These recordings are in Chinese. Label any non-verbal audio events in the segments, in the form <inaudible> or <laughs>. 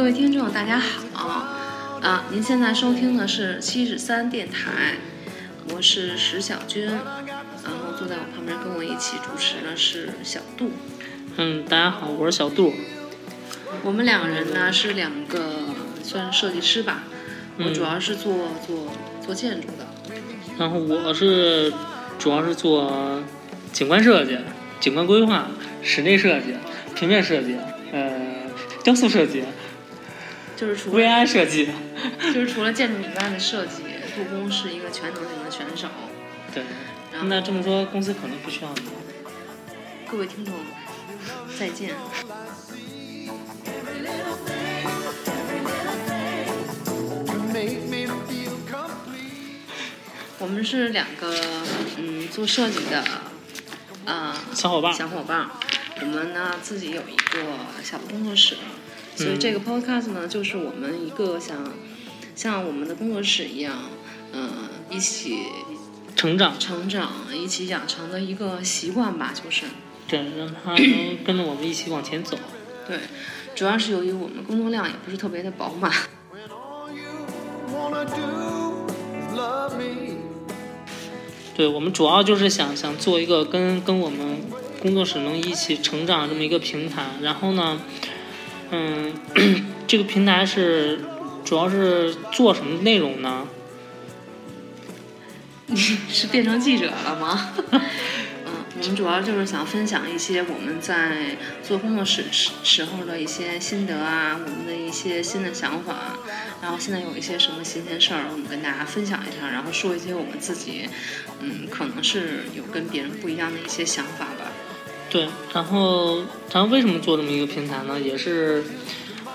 各位听众，大家好！啊，您现在收听的是七十三电台，我是石小军，然后坐在我旁边跟我一起主持的是小杜。嗯，大家好，我是小杜。我们两个人呢是两个算是设计师吧，我主要是做做做建筑的，然后我是主要是做景观设计、景观规划、室内设计、平面设计，呃，雕塑设计、就是除了 VI 设计。就是除了建筑以外的设计，杜工是一个全能型的选手。对，然后那这么多，公司可能不需要你。各位听众，再见。我们是两个嗯做设计的，呃小伙伴，小伙伴。我们呢自己有一个小的工作室，所以这个 podcast 呢就是我们一个想像我们的工作室一样，嗯、一起成长，成长、一起养成的一个习惯吧，就是对，让他 <clears throat> 能跟着我们一起往前走。对。主要是由于我们工作量也不是特别的饱满. <laughs> 对我们主要就是想想做一个跟跟我们工作室能一起成长这么一个平台。然后呢，嗯，<clears throat> 这个平台是主要是做什么内容呢？你 <laughs> 是变成记者了吗？<laughs> 嗯，我们主要就是想分享一些我们在做工作室时时候的一些心得啊，我们的一些新的想法，然后现在有一些什么新鲜事儿，我们跟大家分享一下，然后说一些我们自己，嗯，可能是有跟别人不一样的一些想法吧。对，然后然后为什么做这么一个平台呢？也是，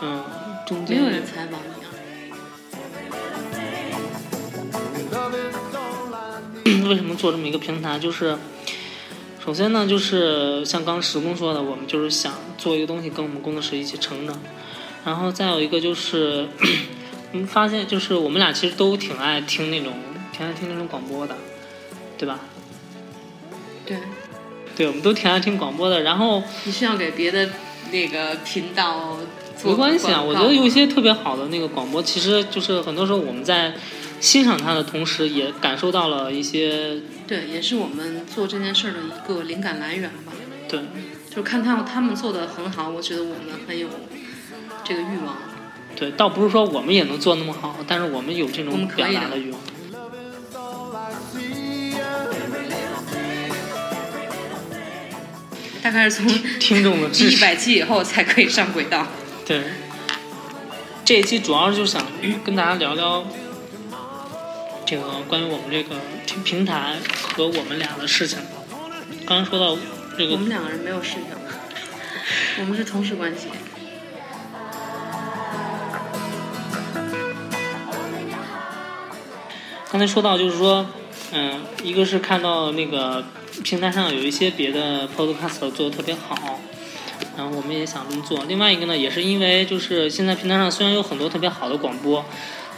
嗯，中间没有人采访你啊.为什么做这么一个平台？就是首先呢，就是像刚石工说的，我们就是想做一个东西跟我们工作室一起成长。然后再有一个就是，<coughs> 我们发现就是我们俩其实都挺爱听那种挺爱听那种广播的，对吧？对，对，我们都挺爱听广播的。然后你是要给别的那个频道做没关系啊，我觉得有一些特别好的那个广播，其实就是很多时候我们在欣赏它的同时，也感受到了一些对，也是我们做这件事儿的一个灵感来源吧。对就是看他们他们做的很好，我觉得我们很有这个欲望。对，倒不是说我们也能做那么好，但是我们有这种表达的欲望。大概是从听众的支一持。百期以后才可以上轨道。对，这一期主要就是想跟大家聊聊这个关于我们这个平平台和我们俩的事情。刚刚说到这个我们两个人没有事情，我们是同事关系。刚才说到就是说，嗯，一个是看到那个平台上有一些别的 podcast 做的特别好，然后我们也想这么做。另外一个呢，也是因为就是现在平台上虽然有很多特别好的广播，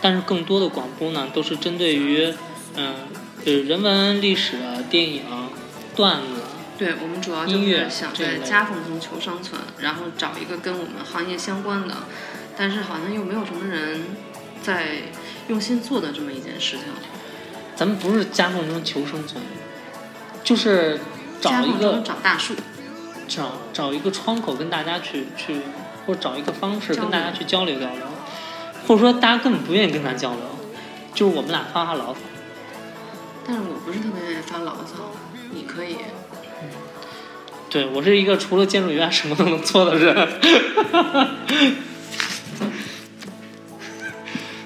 但是更多的广播呢都是针对于，嗯，就是人文、历史、电影、段子，对我们主要就音乐是想在夹缝中求生存，然后找一个跟我们行业相关的，但是好像又没有什么人在用心做的这么一件事情。咱们不是夹缝中求生存，就是找一个找大树，找找一个窗口跟大家去去，或者找一个方式跟大家去交流交流，或者说大家根本不愿意跟咱交流，就是我们俩发发牢骚。但是我不是特别愿意发牢骚，你可以。对我是一个除了建筑以外什么都能做的人。<laughs>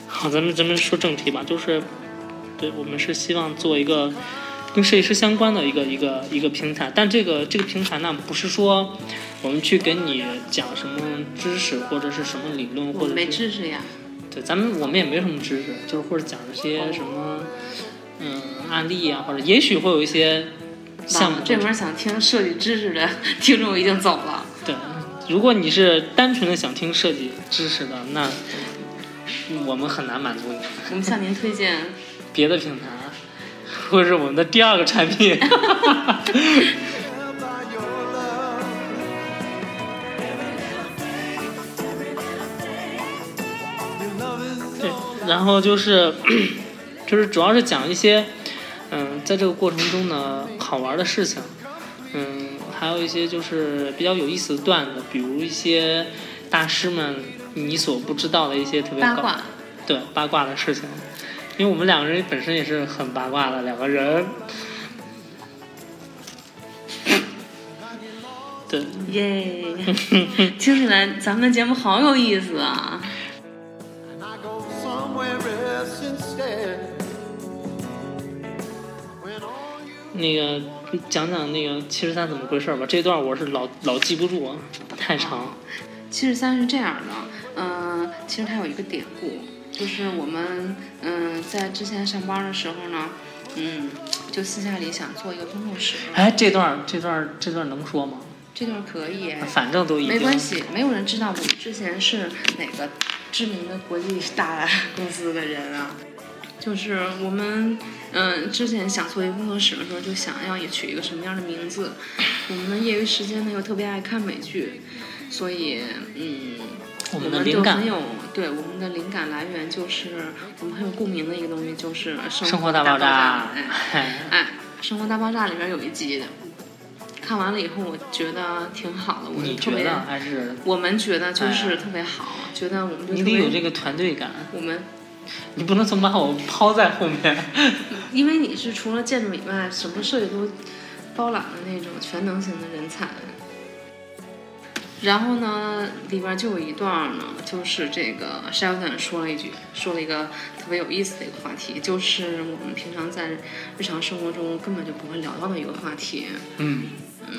好，咱们咱们说正题吧，就是，对我们是希望做一个跟设计师相关的一个一个一个平台，但这个这个平台呢，不是说我们去给你讲什么知识或者是什么理论，或者没知识呀，对，咱们我们也没什么知识，就是或者讲一些什么嗯案例啊，或者也许会有一些项目，这门想听设计知识的 <laughs> 听众已经走了。对，如果你是单纯的想听设计知识的，那我们很难满足你。我们向您推荐别的平台，或者是我们的第二个产品。<laughs> love. 然后就是 <clears throat> 就是主要是讲一些嗯，在这个过程中呢好玩的事情，嗯，还有一些就是比较有意思的段子，比如一些大师们你所不知道的一些特别搞八卦。对八卦的事情，因为我们两个人本身也是很八卦的两个人。对，耶，听起来咱们的节目好有意思啊那个讲讲那个七十三怎么回事吧，这段我是老老记不住，太长。七十三是这样的，嗯、其实它有一个典故，就是我们嗯、在之前上班的时候呢，嗯，就私下里想做一个工作室，哎，这段这段这段能说吗？这段可以，反正都已经没关系，没有人知道我们之前是哪个知名的国际大 <laughs> 公司的人啊。就是我们，嗯、之前想做一个工作室的时候，就想要也取一个什么样的名字。我们的业余时间呢又特别爱看美剧，所以，嗯，我我们的灵感有对我们的灵感来源就是我们很有共鸣的一个东西，就是生生活大大爆炸 <laughs> 哎，生活大爆炸》里边有一集的，看完了以后，我觉得挺好的，我你觉得还是我们觉得就是哎特别好，觉得我们就你得有这个团队感，我们，你不能总把我抛在后面。<laughs> 因为你是除了建筑以外，什么设计都包揽的那种全能型的人才。然后呢，里边就有一段呢，就是这个 Sheldon 说了一句，说了一个特别有意思的一个话题，就是我们平常在日常生活中根本就不会聊到的一个话题，嗯。嗯，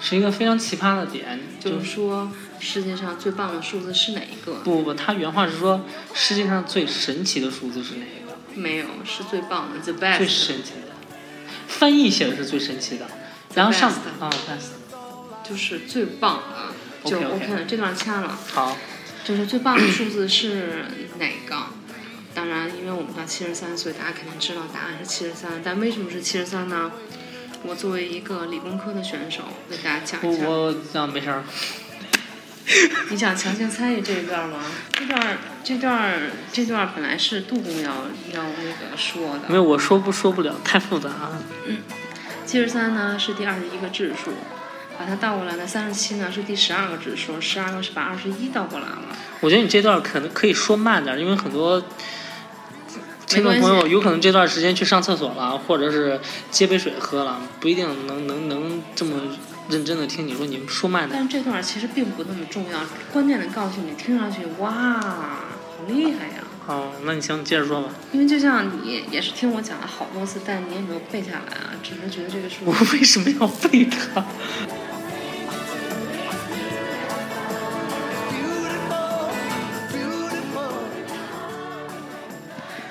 是一个非常奇葩的点，就就是是说世界上最棒的数字是哪一个？不不不，他原话是说世界上最神奇的数字是哪一个？没有，是最棒的，the 最 best。最神奇的，翻译写的是最神奇的，然后上啊 best，就是最棒的，就 OK 了。这段掐了，好，就是最棒的数字是哪个？当然，因为我们到七十三，所以大家肯定知道答案是七十三。但为什么是七十三呢？我作为一个理工科的选手，给大家讲一下。我我啊没事儿，<laughs> 你想强行参与这一段吗？这段这段这段本来是杜工要要那个说的。没有我说不说不了，太复杂了。七十三呢是第二十一个质数，把它倒过来呢，三十七呢是第十二个指数，十二个是把二十一倒过来了。我觉得你这段可能可以说慢点，因为很多听众朋友有可能这段时间去上厕所了，或者是接杯水喝了，不一定能能能这么认真的听你说，你说慢点。但是这段其实并不那么重要，关键的告诉你，听上去哇，好厉害呀！哦，那你行，你接着说吧。因为就像你也是听我讲了好多次，但你也没有背下来啊，只是觉得这个数我为什么要背它？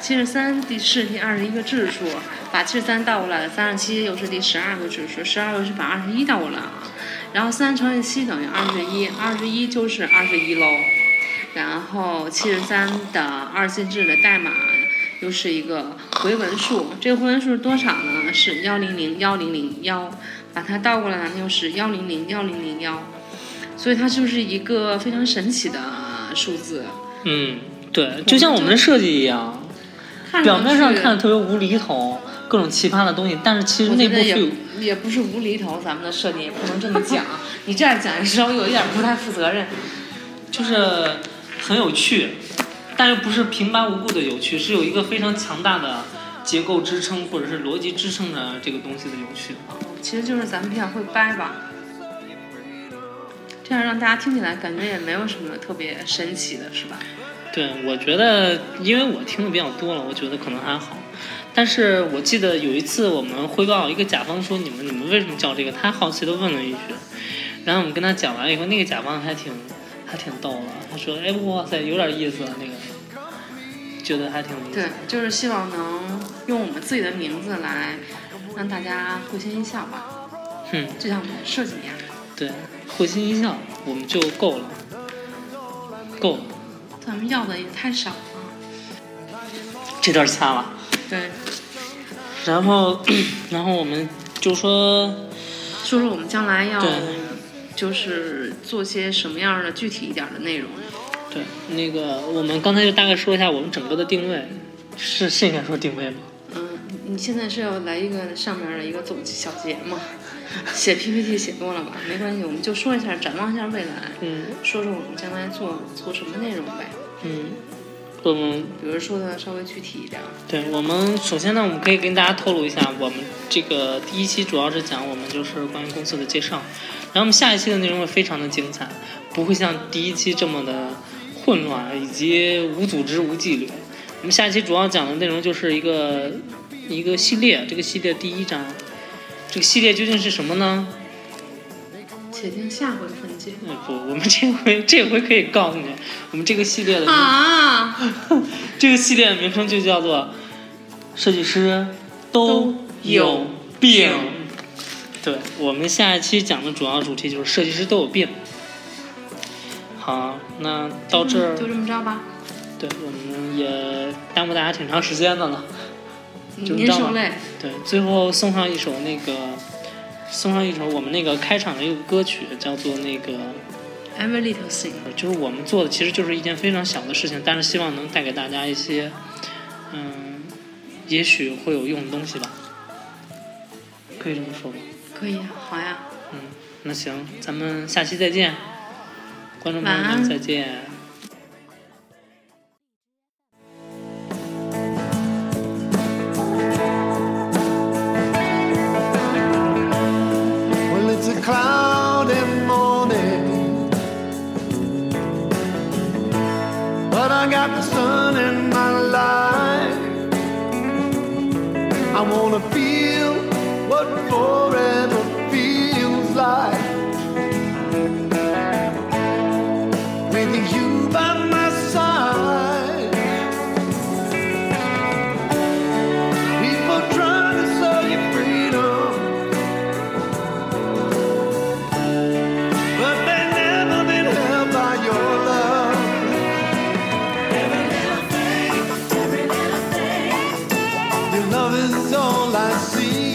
七十三第是第二十一个质数，把七十三倒过来了，三十七又是第十二个质数，十二个是把二十一倒过来了，然后三乘以七等于二十一，二十一就是二十一喽。然后七十三的二进制的代码又是一个回文数，这个回文数是多少呢？是幺零零幺零零幺，把它倒过来呢又是幺零零幺零零幺，所以它就是一个非常神奇的数字。嗯，对，就像我们的设计一样，看表面上去看特别无厘头，各种奇葩的东西，但是其实内部是有也不是无厘头，咱们的设定也不能这么讲。你这样讲稍微有一点不太负责任。就是很有趣，但又不是平白无故的有趣，是有一个非常强大的结构支撑或者是逻辑支撑着这个东西的有趣。其实就是咱们比较会掰吧，这样让大家听起来感觉也没有什么特别神奇的，是吧？对，我觉得，因为我听的比较多了，我觉得可能还好。但是我记得有一次我们汇报一个甲方说你们你们为什么叫这个，他好奇的问了一句，然后我们跟他讲完以后，那个甲方还挺还挺逗的，他说哎哇塞有点意思那个，觉得还挺有意思对。，就是希望能用我们自己的名字来让大家会心一笑吧，哼，就像我们设计一样。对，会心一笑我们就够了，够了，咱们要的也太少了。这段掐了。对，然后 <clears throat> 然后我们就说说说我们将来要对就是做些什么样的具体一点的内容。对，那个我们刚才就大概说一下我们整个的定位，是是应该说定位吗？嗯，你现在是要来一个上面的一个总小结吗？写 PPT 写多了吧？没关系，我们就说一下，展望一下未来，嗯说说我们将来做做什么内容呗。嗯，我们比如说的稍微具体一点儿。对我们首先呢，我们可以跟大家透露一下，我们这个第一期主要是讲我们就是关于公司的介绍，然后我们下一期的内容会非常的精彩，不会像第一期这么的混乱以及无组织无纪律。我们下一期主要讲的内容就是一个一个系列，这个系列第一章，这个系列究竟是什么呢？且听下回分解。嗯不，我们这回这回可以告诉你，我们这个系列的名啊，这个系列的名称就叫做“设计师都有病”。对，我们下一期讲的主要主题就是设计师都有病。好，那到这儿，就这么着吧。对我们也耽误大家挺长时间的了。就这样吧您受累。对，最后送上一首那个，送上一首我们那个开场的一个歌曲，叫做那个。Every little thing。就是我们做的其实就是一件非常小的事情，但是希望能带给大家一些，嗯，也许会有用的东西吧，可以这么说吗？可以啊，好呀。嗯，那行，咱们下期再见，观众朋友们再见。love is all I see.